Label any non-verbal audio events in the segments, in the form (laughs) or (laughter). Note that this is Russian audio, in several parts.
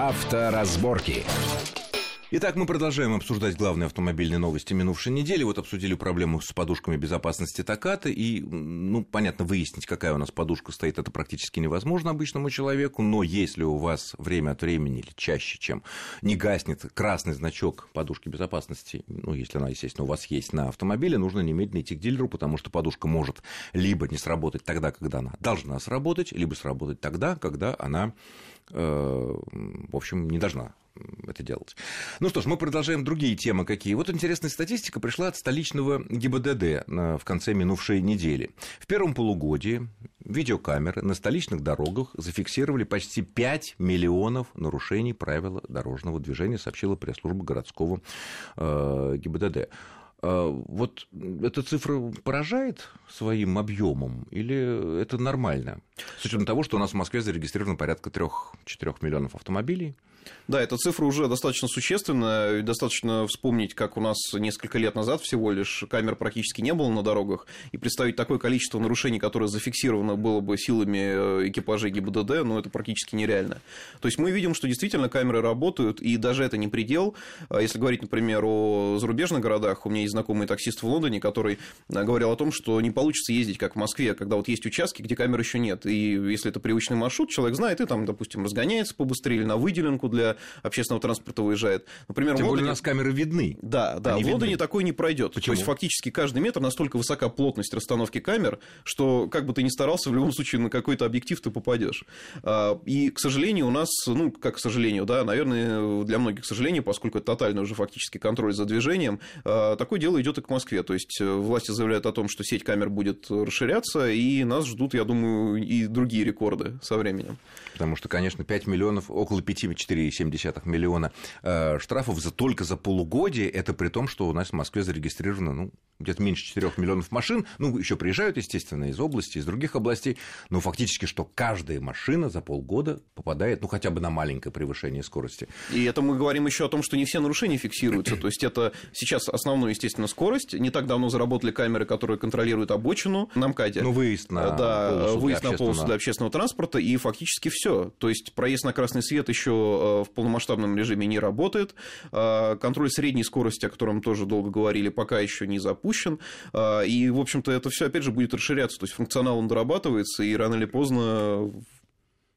Авторазборки. Итак, мы продолжаем обсуждать главные автомобильные новости минувшей недели. Вот обсудили проблему с подушками безопасности Токата. И, ну, понятно, выяснить, какая у нас подушка стоит, это практически невозможно обычному человеку. Но если у вас время от времени или чаще, чем не гаснет красный значок подушки безопасности, ну, если она, естественно, у вас есть на автомобиле, нужно немедленно идти к дилеру, потому что подушка может либо не сработать тогда, когда она должна сработать, либо сработать тогда, когда она, э, в общем, не должна это делать. Ну что ж, мы продолжаем другие темы какие. Вот интересная статистика пришла от столичного ГИБДД в конце минувшей недели. В первом полугодии видеокамеры на столичных дорогах зафиксировали почти 5 миллионов нарушений правил дорожного движения, сообщила пресс-служба городского э, ГИБДД. Э, вот эта цифра поражает своим объемом или это нормально? С учетом того, что у нас в Москве зарегистрировано порядка 3-4 миллионов автомобилей. Да, эта цифра уже достаточно существенная. Достаточно вспомнить, как у нас несколько лет назад всего лишь камер практически не было на дорогах. И представить такое количество нарушений, которое зафиксировано было бы силами э, экипажей ГИБДД, ну, это практически нереально. То есть мы видим, что действительно камеры работают, и даже это не предел. А если говорить, например, о зарубежных городах, у меня есть знакомый таксист в Лондоне, который э, говорил о том, что не получится ездить, как в Москве, когда вот есть участки, где камер еще нет. И если это привычный маршрут, человек знает, и там, допустим, разгоняется побыстрее или на выделенку для общественного транспорта выезжает. Например, Тем в Лондоне... у нас камеры видны. Да, да, Они в Лондоне видны. такой не пройдет. Почему? То есть фактически каждый метр настолько высока плотность расстановки камер, что как бы ты ни старался, в любом случае на какой-то объектив ты попадешь. А, и, к сожалению, у нас, ну, как к сожалению, да, наверное, для многих, к сожалению, поскольку это тотальный уже фактически контроль за движением, а, такое дело идет и к Москве. То есть э, власти заявляют о том, что сеть камер будет расширяться, и нас ждут, я думаю, и другие рекорды со временем. Потому что, конечно, 5 миллионов, около 5,4,7 миллиона э, штрафов за, только за полугодие. Это при том, что у нас в Москве зарегистрировано ну, где-то меньше 4 миллионов машин. Ну, еще приезжают, естественно, из области, из других областей. Но фактически, что каждая машина за полгода попадает, ну, хотя бы на маленькое превышение скорости. И это мы говорим еще о том, что не все нарушения фиксируются. То есть это сейчас основную, естественно, скорость. Не так давно заработали камеры, которые контролируют обочину на МКАДе. Ну, выезд на да, полосу выезд на полосу для общественного транспорта. И фактически все. То есть проезд на красный свет еще э, в полномасштабном режиме не работает. Э, контроль средней скорости, о котором тоже долго говорили, пока еще не запущен запущен. А, и, в общем-то, это все, опять же, будет расширяться. То есть функционал он дорабатывается, и рано или поздно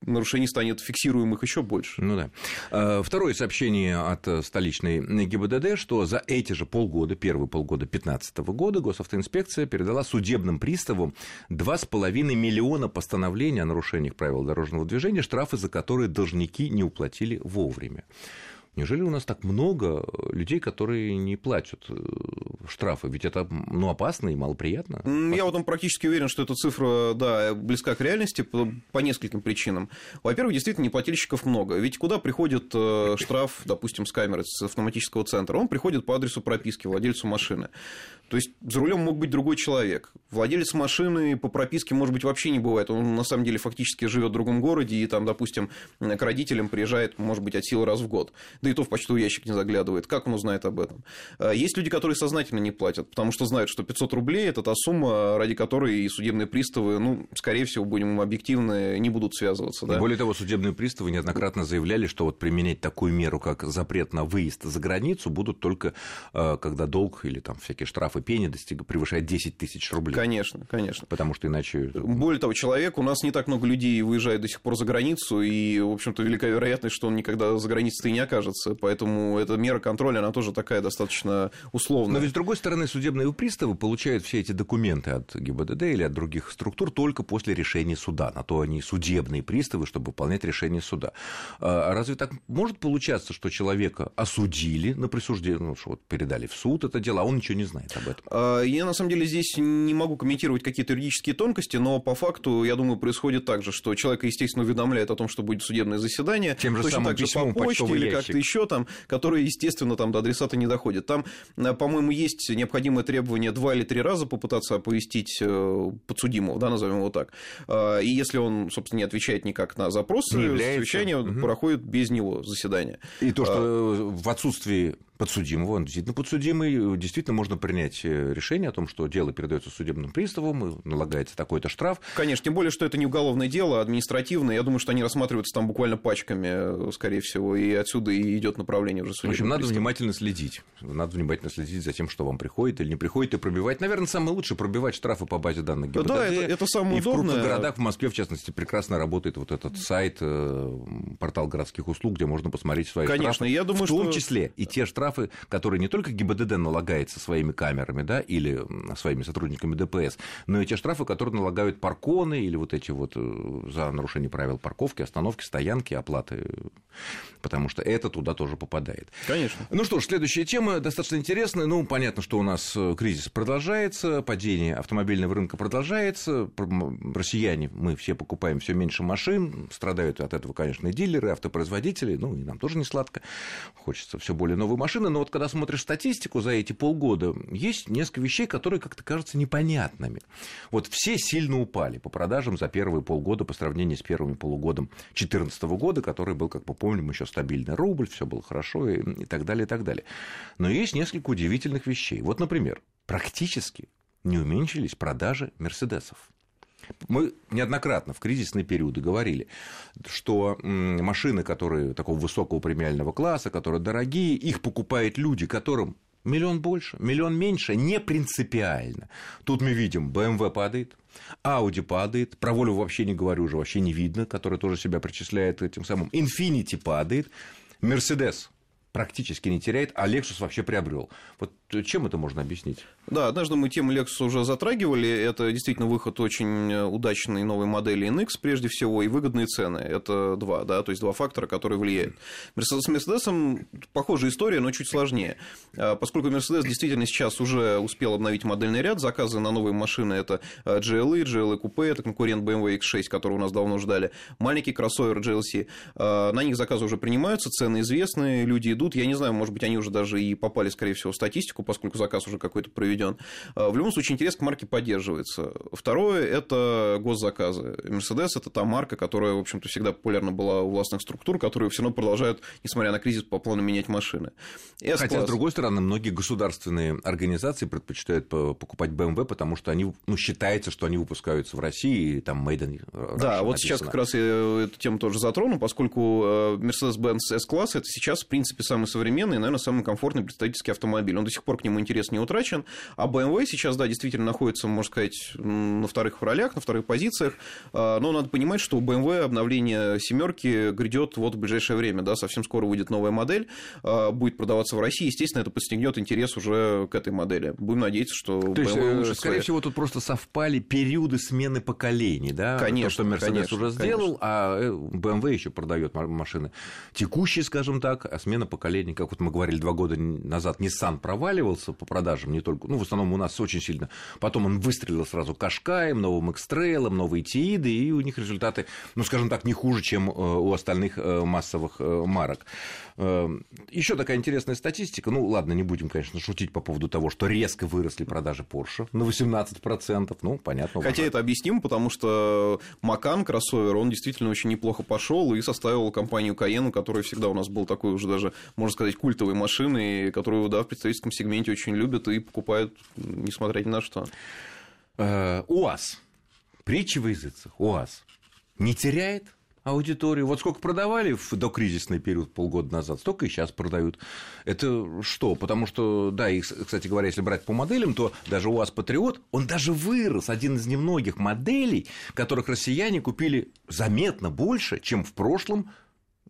нарушений станет фиксируемых еще больше. Ну да. А, второе сообщение от столичной ГИБДД, что за эти же полгода, первые полгода 2015 года госавтоинспекция передала судебным приставам 2,5 миллиона постановлений о нарушениях правил дорожного движения, штрафы за которые должники не уплатили вовремя. Неужели у нас так много людей, которые не платят э, штрафы? Ведь это ну, опасно и малоприятно. Я в этом практически уверен, что эта цифра да, близка к реальности по, по нескольким причинам. Во-первых, действительно, неплательщиков много. Ведь куда приходит э, штраф, допустим, с камеры, с автоматического центра? Он приходит по адресу прописки владельцу машины. То есть за рулем мог быть другой человек. Владелец машины по прописке, может быть, вообще не бывает. Он на самом деле фактически живет в другом городе и там, допустим, к родителям приезжает, может быть, от силы раз в год. Да и то в почтовый ящик не заглядывает. Как он узнает об этом? А, есть люди, которые сознательно не платят, потому что знают, что 500 рублей – это та сумма, ради которой и судебные приставы, ну, скорее всего, будем объективны, не будут связываться. Да? Более того, судебные приставы неоднократно заявляли, что вот применять такую меру, как запрет на выезд за границу, будут только а, когда долг или там всякие штрафы пени достиг, превышает 10 тысяч рублей. Конечно, конечно. Потому что иначе... Более того, человек, у нас не так много людей выезжает до сих пор за границу, и, в общем-то, велика вероятность, что он никогда за границей и не окажется. Поэтому эта мера контроля, она тоже такая достаточно условная. Но ведь, с другой стороны, судебные приставы получают все эти документы от ГИБДД или от других структур только после решения суда. На то они судебные приставы, чтобы выполнять решение суда. А разве так может получаться, что человека осудили на присуждение, ну, что вот передали в суд это дело, а он ничего не знает об этом? А, я, на самом деле, здесь не могу комментировать какие-то юридические тонкости, но по факту, я думаю, происходит так же, что человека, естественно, уведомляет о том, что будет судебное заседание, Тем же точно так же по почте или как-то еще там, которые, естественно, там до адресата не доходят. Там, э, по-моему, есть необходимое требование два или три раза попытаться оповестить э, подсудимого, да, назовем его так. А, и если он, собственно, не отвечает никак на запросы, совещание угу. проходит без него заседание. И то, что а... в отсутствии подсудимого, он действительно подсудимый, действительно можно принять э, решение о том, что дело передается судебным приставам, налагается такой-то штраф. Конечно, тем более, что это не уголовное дело, а административное. Я думаю, что они рассматриваются там буквально пачками, скорее всего, и отсюда и идет направление уже В общем, надо пристава. внимательно следить. Надо внимательно следить за тем, что вам приходит или не приходит, и пробивать. Наверное, самое лучшее пробивать штрафы по базе данных ГИБДД. Да, это, это самое и удобное. в крупных городах, в Москве, в частности, прекрасно работает вот этот сайт, э, портал городских услуг, где можно посмотреть свои Конечно, штрафы. я думаю, в том что... числе и те штрафы, которые не только ГИБДД налагает со своими камерами, да, или своими сотрудниками ДПС, но и те штрафы, которые налагают парконы или вот эти вот э, за нарушение правил парковки, остановки, стоянки, оплаты, потому что это туда тоже попадает. Конечно. Ну что ж, следующая тема достаточно интересная. Ну, понятно, что у нас э, кризис продолжается, падение автомобильного рынка продолжается, россияне, мы все покупаем все меньше машин, страдают от этого, конечно, и дилеры, автопроизводители, ну, и нам тоже не сладко, хочется все более новые машины, но вот когда смотришь статистику за эти полгода, есть несколько вещей, которые как-то кажутся непонятными. Вот все сильно упали по продажам за первые полгода по сравнению с первым полугодом 2014 года, который был, как мы помним, еще стабильный рубль, все было хорошо и, и так далее, и так далее. Но есть несколько удивительных вещей. Вот, например, практически не уменьшились продажи Мерседесов. Мы неоднократно в кризисные периоды говорили, что машины, которые такого высокого премиального класса, которые дорогие, их покупают люди, которым миллион больше, миллион меньше, не принципиально. Тут мы видим, BMW падает, Audi падает, про Volvo вообще не говорю уже, вообще не видно, который тоже себя причисляет этим самым. Infinity падает, Mercedes практически не теряет, а Lexus вообще приобрел. Вот чем это можно объяснить? Да, однажды мы тему Lexus уже затрагивали. Это действительно выход очень удачной новой модели NX, прежде всего, и выгодные цены. Это два, да, то есть два фактора, которые влияют. С Mercedes похожая история, но чуть сложнее. А, поскольку Mercedes действительно сейчас уже успел обновить модельный ряд, заказы на новые машины это GLE, GLE Coupe, это конкурент BMW X6, который у нас давно ждали, маленький кроссовер GLC. А, на них заказы уже принимаются, цены известны, люди идут идут. Я не знаю, может быть, они уже даже и попали, скорее всего, в статистику, поскольку заказ уже какой-то проведен. А, в любом случае, интерес к марке поддерживается. Второе – это госзаказы. Mercedes – это та марка, которая, в общем-то, всегда популярна была у властных структур, которые все равно продолжают, несмотря на кризис, по плану менять машины. S-класс. Хотя, с другой стороны, многие государственные организации предпочитают покупать BMW, потому что они, ну, считается, что они выпускаются в России, и там made in Да, вот написано. сейчас как раз я эту тему тоже затрону, поскольку э, Mercedes-Benz S-класс – это сейчас, в принципе, самый современный, наверное, самый комфортный представительский автомобиль. Он до сих пор к нему интерес не утрачен. А BMW сейчас, да, действительно находится, можно сказать, на вторых ролях, на вторых позициях. А, но надо понимать, что у BMW обновление семерки грядет вот в ближайшее время. Да, совсем скоро выйдет новая модель, а, будет продаваться в России. Естественно, это подстегнет интерес уже к этой модели. Будем надеяться, что То BMW есть, э, уже скорее своя... всего, тут просто совпали периоды смены поколений, да? Конечно, То, что Mercedes конечно, уже сделал, конечно. а э, BMW еще продает машины текущие, скажем так, а смена поколений поколений, как вот мы говорили два года назад, Nissan проваливался по продажам не только, ну, в основном у нас очень сильно. Потом он выстрелил сразу Кашкаем, новым X-Trail, новые Тииды, и у них результаты, ну, скажем так, не хуже, чем э, у остальных э, массовых э, марок. Еще такая интересная статистика. Ну, ладно, не будем, конечно, шутить по поводу того, что резко выросли продажи Porsche на 18%. Ну, понятно. Хотя это объяснимо, потому что Макан, кроссовер, он действительно очень неплохо пошел и составил компанию Cayenne, которая всегда у нас был такой уже даже можно сказать, культовой машины, которую да, в представительском сегменте очень любят и покупают, несмотря ни на что. Э, УАЗ. Притча в языцах. УАЗ. Не теряет аудиторию. Вот сколько продавали в докризисный период полгода назад, столько и сейчас продают. Это что? Потому что, да, и, кстати говоря, если брать по моделям, то даже УАЗ Патриот, он даже вырос, один из немногих моделей, которых россияне купили заметно больше, чем в прошлом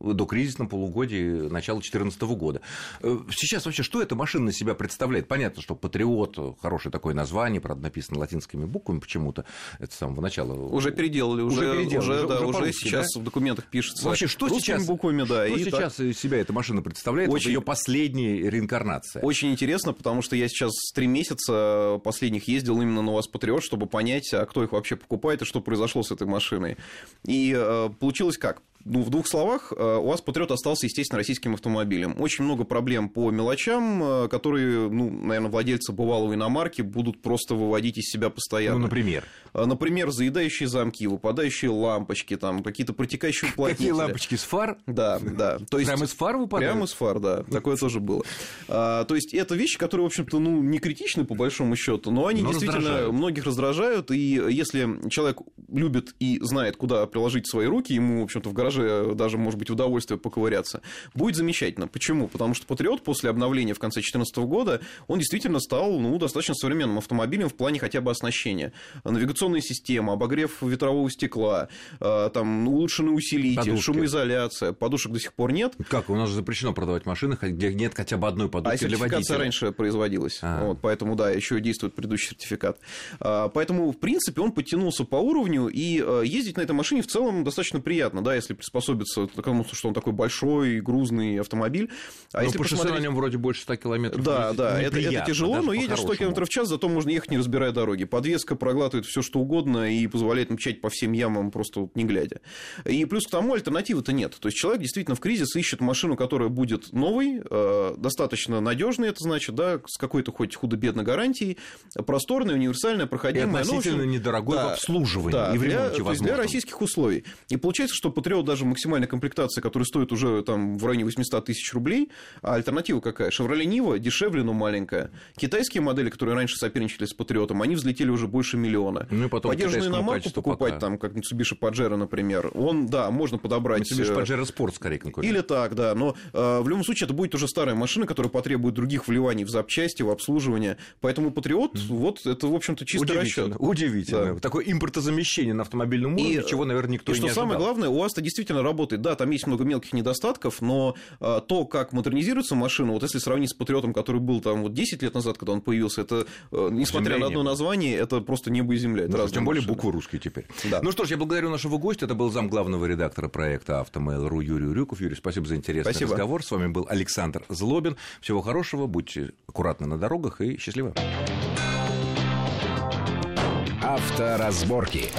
до кризисном полугодии начала 2014 года. Э, сейчас вообще что эта машина на себя представляет? Понятно, что «Патриот» – хорошее такое название, правда, написано латинскими буквами почему-то, это с самого начала. Уже переделали, уже, уже, переделали, уже, да, уже, уже сейчас да? в документах пишется Вообще, что сейчас, буквами, да. Что сейчас так... себя эта машина представляет? Очень... ее последняя реинкарнация. Очень интересно, потому что я сейчас три месяца последних ездил именно на УАЗ «Патриот», чтобы понять, а кто их вообще покупает и что произошло с этой машиной. И э, получилось как? Ну, в двух словах, УАЗ Патриот остался, естественно, российским автомобилем. Очень много проблем по мелочам, которые, ну, наверное, владельцы бывалого иномарки будут просто выводить из себя постоянно. Ну, например? Например, заедающие замки, выпадающие лампочки, там, какие-то протекающие (laughs) уплотнители. Какие лампочки, с фар? Да, да. То есть... Прямо из фар выпадают? Прямо из фар, да. Такое тоже было. А, то есть, это вещи, которые, в общем-то, ну, не критичны, по большому счету, но они но действительно раздражают. многих раздражают, и если человек любит и знает, куда приложить свои руки, ему, в общем-то, в гараже даже, может быть, удовольствие поковыряться, будет замечательно. Почему? Потому что Патриот после обновления в конце 2014 года, он действительно стал, ну, достаточно современным автомобилем в плане хотя бы оснащения. Навигационная система, обогрев ветрового стекла, а, там, улучшенный усилитель, Подушки. шумоизоляция. Подушек до сих пор нет. Как? У нас же запрещено продавать машины, где нет хотя бы одной подушки а для водителя. раньше производилась. А. Вот, поэтому, да, еще действует предыдущий сертификат. А, поэтому, в принципе, он подтянулся по уровню, и э, ездить на этой машине в целом достаточно приятно, да, если приспособиться к тому, что он такой большой, грузный автомобиль. А но если по посмотреть... шоссе на нем вроде больше 100 километров. Да, да, это, это тяжело, но едешь 100 километров в час, зато можно ехать, не разбирая дороги. Подвеска проглатывает все что угодно и позволяет мчать по всем ямам просто вот не глядя. И плюс к тому альтернативы-то нет. То есть человек действительно в кризис ищет машину, которая будет новой, э, достаточно надежной, это значит, да, с какой-то хоть худо-бедно гарантией, просторная, универсальная, проходимая. И относительно ну, общем, недорогой да, в обслуживании да, и в ремонте, для, возможно. для российских условий. И получается, что Патриот даже максимальная комплектация, которая стоит уже там в районе 800 тысяч рублей, а альтернатива какая? Шевроле Нива дешевле, но маленькая. Китайские модели, которые раньше соперничали с Патриотом, они взлетели уже больше миллиона. Ну и потом Поддержанную иномарку покупать, пока. там, как Mitsubishi Pajero, например, он, да, можно подобрать... Mitsubishi э, Pajero Sport, скорее, конкурент. Или так, да, но э, в любом случае это будет уже старая машина, которая потребует других вливаний в запчасти, в обслуживание. Поэтому Патриот, mm-hmm. вот, это, в общем-то, чистый Удивительно. расчет. Удивительно. Да. Такое импортозамещение на автомобильном уровне, и, чего, наверное, никто и, и не что самое главное, у вас-то действительно работает. Да, там есть много мелких недостатков, но э, то, как модернизируется машина, вот если сравнить с Патриотом, который был там вот 10 лет назад, когда он появился, это, э, несмотря на одно название, это просто небо и земля. Это ну, тем более машины. буквы русские теперь. Да. Ну что ж, я благодарю нашего гостя. Это был зам главного редактора проекта «Автомейл.ру» Юрий Урюков. Юрий, спасибо за интересный спасибо. разговор. С вами был Александр Злобин. Всего хорошего, будьте аккуратны на дорогах и счастливо. Авторазборки.